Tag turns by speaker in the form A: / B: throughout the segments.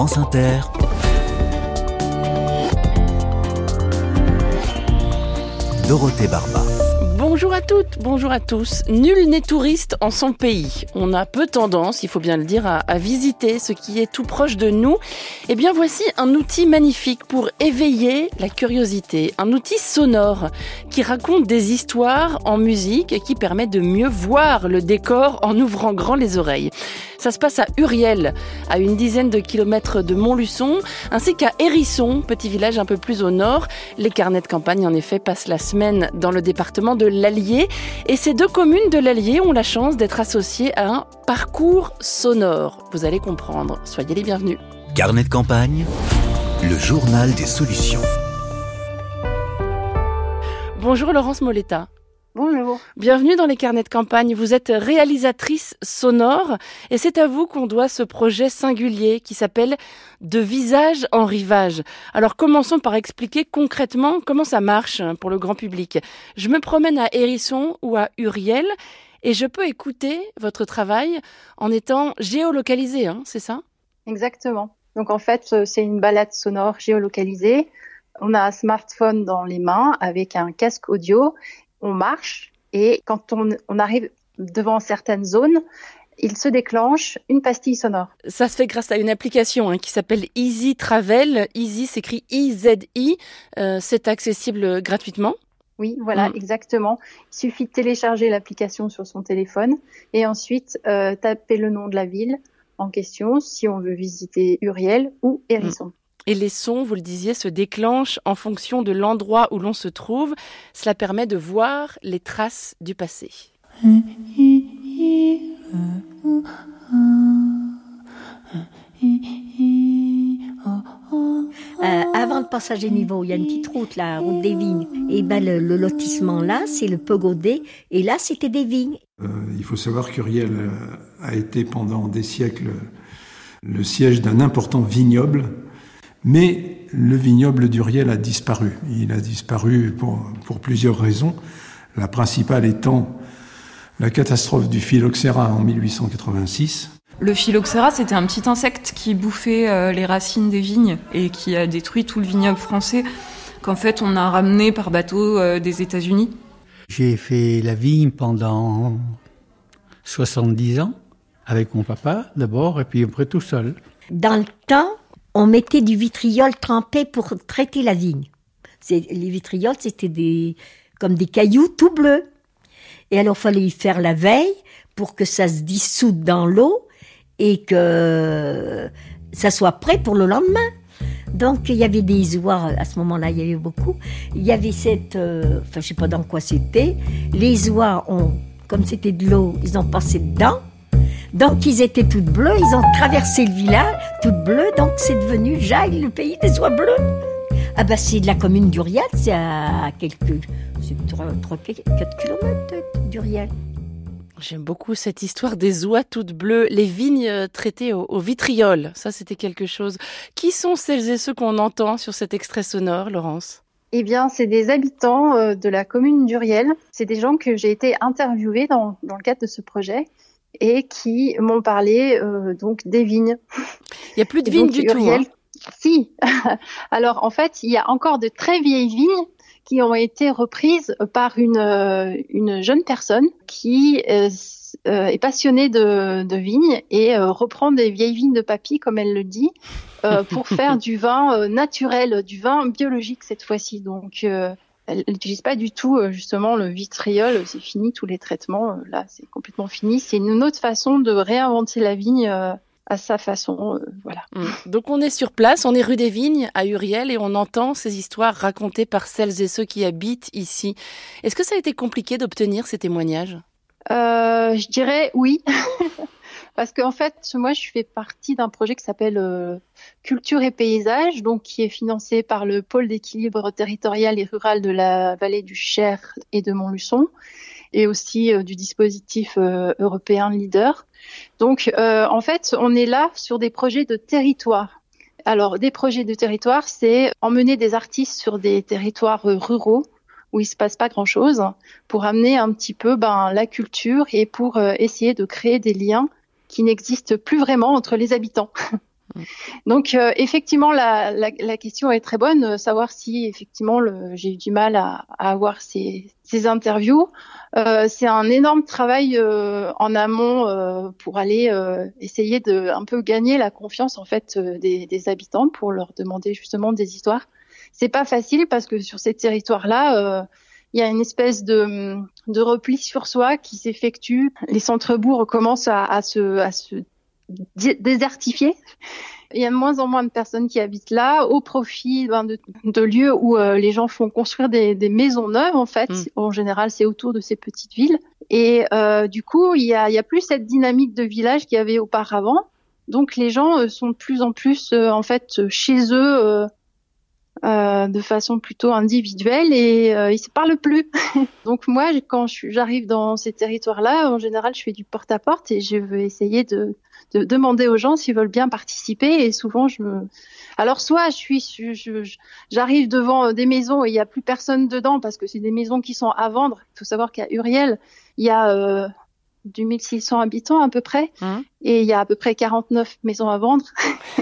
A: France Inter, Dorothée Barba.
B: Bonjour à toutes, bonjour à tous. Nul n'est touriste en son pays. On a peu tendance, il faut bien le dire, à, à, visiter ce qui est tout proche de nous. Eh bien, voici un outil magnifique pour éveiller la curiosité. Un outil sonore qui raconte des histoires en musique et qui permet de mieux voir le décor en ouvrant grand les oreilles. Ça se passe à Uriel, à une dizaine de kilomètres de Montluçon, ainsi qu'à Hérisson, petit village un peu plus au nord. Les carnets de campagne, en effet, passent la semaine dans le département de l'Allier. Et ces deux communes de l'Allier ont la chance d'être associées à un parcours sonore. Vous allez comprendre. Soyez les bienvenus.
A: Carnet de campagne, le journal des solutions.
B: Bonjour Laurence Moletta.
C: Bonjour.
B: Bienvenue dans les carnets de campagne. Vous êtes réalisatrice sonore et c'est à vous qu'on doit ce projet singulier qui s'appelle De visage en rivage. Alors commençons par expliquer concrètement comment ça marche pour le grand public. Je me promène à Hérisson ou à Uriel et je peux écouter votre travail en étant géolocalisé, hein, c'est ça?
C: Exactement. Donc en fait, c'est une balade sonore géolocalisée. On a un smartphone dans les mains avec un casque audio on marche et quand on, on, arrive devant certaines zones, il se déclenche une pastille sonore.
B: Ça se fait grâce à une application hein, qui s'appelle Easy Travel. Easy s'écrit I-Z-I. Euh, c'est accessible gratuitement.
C: Oui, voilà, mmh. exactement. Il suffit de télécharger l'application sur son téléphone et ensuite euh, taper le nom de la ville en question si on veut visiter Uriel ou Hérisson. Mmh.
B: Et les sons, vous le disiez, se déclenchent en fonction de l'endroit où l'on se trouve. Cela permet de voir les traces du passé.
D: Euh, avant le passage des niveaux, il y a une petite route, la route des vignes. Et ben le, le lotissement là, c'est le Pegodé, et là c'était des vignes.
E: Euh, il faut savoir qu'Uriel a été pendant des siècles le siège d'un important vignoble mais le vignoble d'Uriel a disparu. Il a disparu pour, pour, plusieurs raisons. La principale étant la catastrophe du phylloxéra en 1886.
F: Le phylloxéra, c'était un petit insecte qui bouffait euh, les racines des vignes et qui a détruit tout le vignoble français, qu'en fait on a ramené par bateau euh, des États-Unis.
G: J'ai fait la vigne pendant 70 ans, avec mon papa d'abord, et puis après tout seul.
D: Dans le temps, on mettait du vitriol trempé pour traiter la vigne. Les vitrioles, c'était des, comme des cailloux tout bleus. Et alors, fallait y faire la veille pour que ça se dissoude dans l'eau et que ça soit prêt pour le lendemain. Donc, il y avait des oies, à ce moment-là, il y avait beaucoup. Il y avait cette, euh, enfin, je sais pas dans quoi c'était. Les oies ont, comme c'était de l'eau, ils ont passé dedans. Donc ils étaient toutes bleues, ils ont traversé le village, toutes bleues, donc c'est devenu Jaille, le pays des oies bleues. Ah bah c'est de la commune d'Uriel, c'est à quelques, c'est 3-4 km d'Uriel.
B: J'aime beaucoup cette histoire des oies toutes bleues, les vignes traitées au, au vitriol. Ça, c'était quelque chose. Qui sont celles et ceux qu'on entend sur cet extrait sonore, Laurence?
C: Eh bien, c'est des habitants euh, de la commune d'Uriel. C'est des gens que j'ai été interviewés dans, dans le cadre de ce projet et qui m'ont parlé euh, donc des vignes.
B: Il n'y a plus de vignes du tout. Hein.
C: Si. Alors en fait, il y a encore de très vieilles vignes qui ont été reprises par une, euh, une jeune personne qui euh, est passionnée de, de vignes et reprend des vieilles vignes de papy, comme elle le dit, pour faire du vin naturel, du vin biologique cette fois-ci. Donc elle n'utilise pas du tout euh, justement le vitriol. C'est fini tous les traitements. Euh, là, c'est complètement fini. C'est une autre façon de réinventer la vigne euh, à sa façon. voilà.
B: Mmh. Donc on est sur place, on est rue des Vignes à Uriel et on entend ces histoires racontées par celles et ceux qui habitent ici. Est-ce que ça a été compliqué d'obtenir ces témoignages?
C: Je dirais oui. Parce qu'en fait, moi, je fais partie d'un projet qui s'appelle euh, Culture et Paysage, donc qui est financé par le pôle d'équilibre territorial et rural de la vallée du Cher et de Montluçon, et aussi euh, du dispositif euh, européen Leader. Donc, en fait, on est là sur des projets de territoire. Alors, des projets de territoire, c'est emmener des artistes sur des territoires ruraux où il se passe pas grand chose pour amener un petit peu ben, la culture et pour essayer de créer des liens qui n'existe plus vraiment entre les habitants. Donc euh, effectivement, la, la, la, question est très bonne, euh, savoir si effectivement j'ai eu du mal à, à avoir ces, ces interviews. Euh, c'est un énorme travail euh, en amont euh, pour aller essayer de un peu gagner la confiance en fait des, des, habitants pour leur demander justement des histoires. C'est pas facile parce que sur ces territoires-là, il y a une espèce de, de repli sur soi qui s'effectue. Les centres-bourgs commencent à, à, se, à se désertifier. Il y a de moins en moins de personnes qui habitent là, au profit ben, de, de, lieux où euh, les gens font construire des, des maisons neuves. En fait, mm. en général, c'est autour de ces petites villes. Et euh, du coup, il y a, il y a plus cette dynamique de village qu'il y avait auparavant. Donc, les gens euh, sont de plus en plus euh, en fait chez eux euh, de façon plutôt individuelle et euh, ils se parlent plus. Donc moi, quand j'arrive dans ces territoires-là, en général, je fais du porte-à-porte et je veux essayer de, de demander aux gens s'ils veulent bien participer. Et souvent, je me... Alors soit je suis, j'arrive devant des maisons et il n'y a plus personne dedans parce que c'est des maisons qui sont à vendre. Il faut savoir qu'à Uriel, il y a euh, 2600 habitants à peu près mmh. et il y a à peu près 49 maisons à vendre.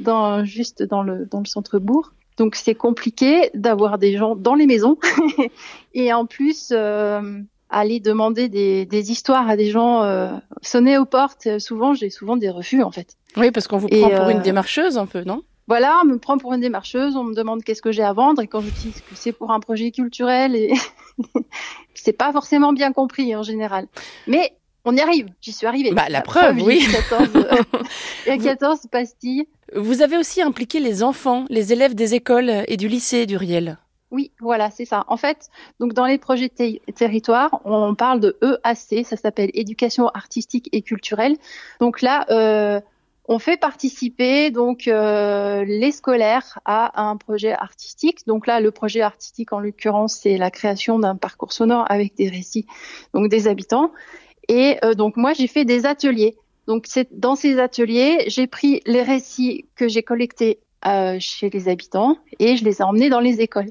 C: dans juste dans le dans le centre bourg. Donc c'est compliqué d'avoir des gens dans les maisons et en plus euh, aller demander des, des, histoires à des gens, euh, sonner aux portes. Souvent, j'ai souvent des refus en fait.
B: Oui, parce qu'on vous prend pour une euh, démarcheuse un peu, non?
C: Voilà, on me prend pour une démarcheuse, on me demande qu'est-ce que j'ai à vendre et quand je dis que c'est pour un projet culturel et c'est pas forcément bien compris en général. Mais on y arrive, j'y suis arrivée.
B: Bah, la, preuve, oui.
C: 14, il y a 14 pastilles.
B: Vous avez aussi impliqué les enfants, les élèves des écoles et du lycée d'Uriel.
C: Oui, voilà, c'est ça. En fait, donc dans les projets territoires, on parle de EAC, ça s'appelle éducation artistique et culturelle. Donc là, euh, on fait participer donc euh, les scolaires à un projet artistique. Donc là, le projet artistique en l'occurrence, c'est la création d'un parcours sonore avec des récits donc des habitants. Et euh, donc moi, j'ai fait des ateliers. Donc c'est dans ces ateliers, j'ai pris les récits que j'ai collectés euh, chez les habitants et je les ai emmenés dans les écoles.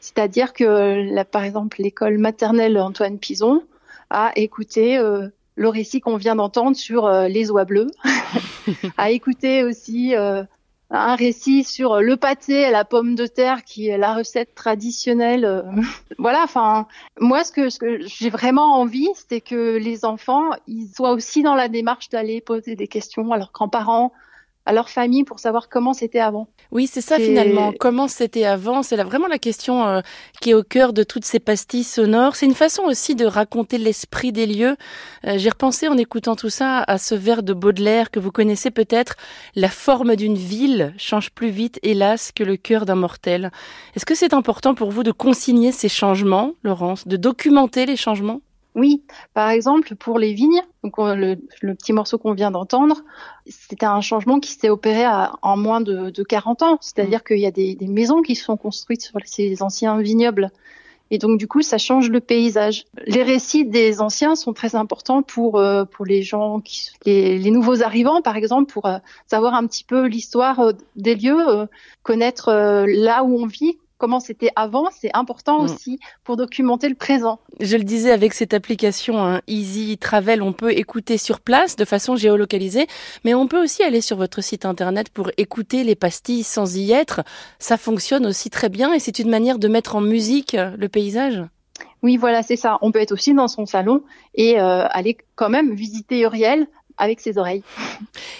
C: C'est-à-dire que là, par exemple, l'école maternelle Antoine Pison a écouté euh, le récit qu'on vient d'entendre sur euh, les oies bleues, a écouté aussi euh, un récit sur le pâté à la pomme de terre qui est la recette traditionnelle. Voilà, enfin, moi ce que, ce que j'ai vraiment envie, c'est que les enfants, ils soient aussi dans la démarche d'aller poser des questions à leurs grands-parents, à leur famille pour savoir comment c'était avant.
B: Oui, c'est ça finalement. Comment c'était avant C'est vraiment la question euh, qui est au cœur de toutes ces pastilles sonores. C'est une façon aussi de raconter l'esprit des lieux. Euh, j'ai repensé en écoutant tout ça à ce vers de Baudelaire que vous connaissez peut-être. La forme d'une ville change plus vite, hélas, que le cœur d'un mortel. Est-ce que c'est important pour vous de consigner ces changements, Laurence, de documenter les changements?
C: Oui, par exemple pour les vignes, donc le, petit morceau qu'on vient d'entendre, c'était un changement qui s'est opéré en moins de, de 40 ans. C'est-à-dire mmh. qu'il y a des, des, maisons qui sont construites sur ces anciens vignobles. Et donc du coup, ça change le paysage. Les récits des anciens sont très importants pour euh, pour les gens qui les, les, nouveaux arrivants, par exemple, pour euh, savoir un petit peu l'histoire euh, des lieux, connaître là où on vit, comment c'était avant, c'est important mm. aussi pour documenter le présent.
B: Je le disais avec cette application hein, Easy Travel, on peut écouter sur place de façon géolocalisée, mais on peut aussi aller sur votre site internet pour écouter les pastilles sans y être. Ça fonctionne aussi très bien et c'est une manière de mettre en musique le paysage.
C: Oui, voilà, c'est ça. On peut être aussi dans son salon et euh, aller quand même visiter Uriel avec ses oreilles.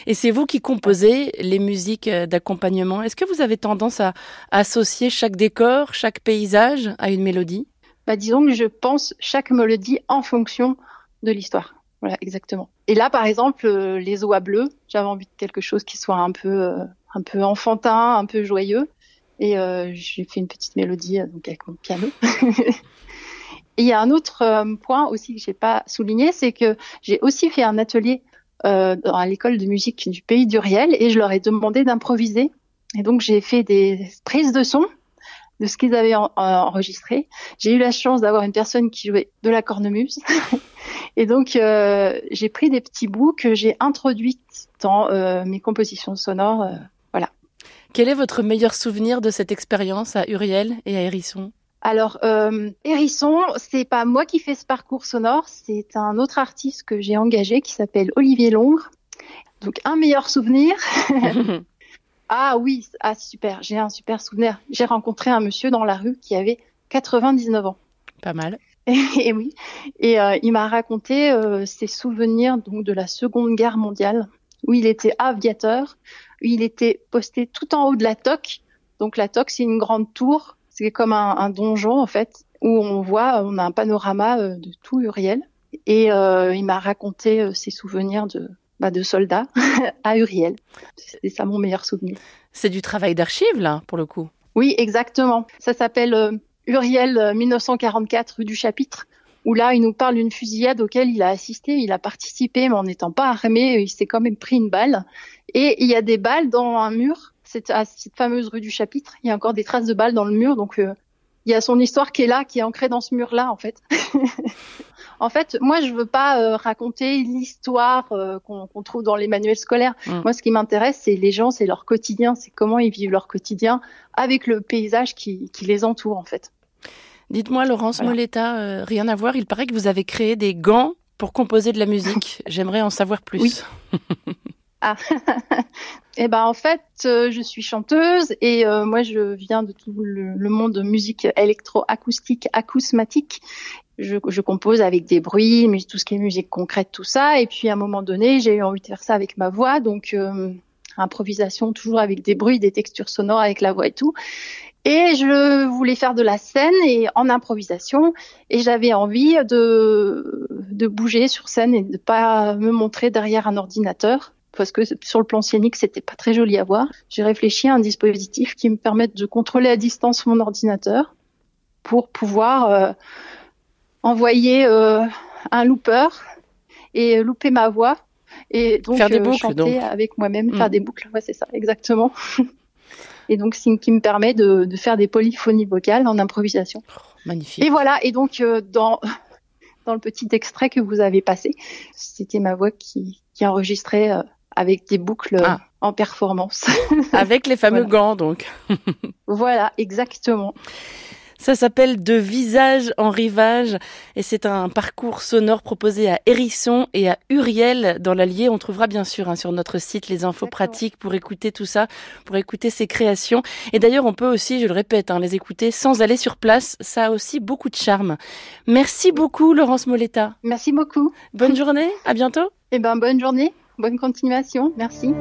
B: Et c'est vous qui composez les musiques euh, d'accompagnement. Est-ce que vous avez tendance à associer chaque décor, chaque paysage à une mélodie?
C: Bah, Disons que je pense chaque mélodie en fonction de l'histoire. Voilà, exactement. Et là, par exemple, euh, les oies bleues, j'avais envie de quelque chose qui soit un peu, euh, un peu enfantin, un peu joyeux. Et j'ai fait une petite mélodie donc avec mon piano. Et il y a un autre point aussi que j'ai pas souligné, c'est que j'ai aussi fait un atelier euh, à l'école de musique du pays d'Uriel et je leur ai demandé d'improviser. Et donc j'ai fait des prises de son de ce qu'ils avaient enregistré. J'ai eu la chance d'avoir une personne qui jouait de la cornemuse. et donc euh, j'ai pris des petits bouts que j'ai introduits dans euh, mes compositions sonores. Euh, voilà.
B: Quel est votre meilleur souvenir de cette expérience à Uriel et à Hérisson?
C: Alors, euh, Hérisson, c'est pas moi qui fais ce parcours sonore, c'est un autre artiste que j'ai engagé qui s'appelle Olivier Longre. Donc un meilleur souvenir. ah oui, ah super, j'ai un super souvenir. J'ai rencontré un monsieur dans la rue qui avait 99 ans.
B: Pas mal.
C: Et, oui, et euh, il m'a raconté euh, ses souvenirs donc de la Seconde Guerre mondiale, où il était aviateur, où il était posté tout en haut de la toque. Donc la toque, c'est une grande tour, c'est comme un, un, donjon en fait, où on voit, on a un panorama euh, de tout Uriel. Et il m'a raconté ses souvenirs de, bah, de soldats à Uriel. C'est ça mon meilleur souvenir.
B: C'est du travail d'archives là, pour le coup.
C: Oui, exactement. Ça s'appelle Uriel 1944 euh, rue du Chapitre, où là, il nous parle d'une fusillade auquel il a assisté, il a participé, mais en n'étant pas armé, il s'est quand même pris une balle. Et il y a des balles dans un mur, cette, à cette fameuse rue du Chapitre, il y a encore des traces de balles dans le mur, donc euh, il y a son histoire qui est là, qui est ancrée dans ce mur-là, en fait. en fait, moi, je veux pas euh, raconter l'histoire qu'on trouve dans les manuels scolaires. Mm. Moi, ce qui m'intéresse, c'est les gens, c'est leur quotidien, c'est comment ils vivent leur quotidien avec le paysage qui, qui les entoure, en fait.
B: Dites-moi, Laurence Moletta, euh, rien à voir, il paraît que vous avez créé des gants pour composer de la musique. J'aimerais en savoir plus.
C: Oui. ah. eh ben en fait, euh, je suis chanteuse et euh, moi je viens de tout le, monde de musique électro-acoustique, acousmatique. Je, je, compose avec des bruits, tout ce qui est musique concrète, tout ça. Et puis à un moment donné, j'ai eu envie de faire ça avec ma voix, donc improvisation toujours avec des bruits, des textures sonores avec la voix et tout. Et je voulais faire de la scène et en improvisation. Et j'avais envie de, de bouger sur scène et de pas me montrer derrière un ordinateur. Parce que sur le plan scénique, c'était pas très joli à voir. J'ai réfléchi à un dispositif qui me permette de contrôler à distance mon ordinateur pour pouvoir euh, envoyer euh, un looper et louper ma voix et donc
B: faire des euh, boucles,
C: chanter avec moi-même, faire mm. des boucles. Ouais, c'est ça, exactement. Et donc, c'est qui me permet de, de, faire des polyphonies vocales en improvisation.
B: Oh, magnifique.
C: Et voilà. Et donc, dans, dans le petit extrait que vous avez passé, c'était ma voix qui, qui enregistrait avec des boucles ah. en performance.
B: avec les fameux gants, donc.
C: voilà, exactement.
B: Ça s'appelle De visage en rivage et c'est un parcours sonore proposé à Hérisson et à Uriel dans l'Allier. On trouvera bien sûr hein, sur notre site les infos pratiques pour écouter tout ça, pour écouter ces créations. Et d'ailleurs, on peut aussi, je le répète, hein, les écouter sans aller sur place. Ça a aussi beaucoup de charme. Merci beaucoup, Laurence Moletta.
C: Merci beaucoup.
B: Bonne journée. À bientôt.
C: Eh ben, bonne journée. Bonne continuation. Merci.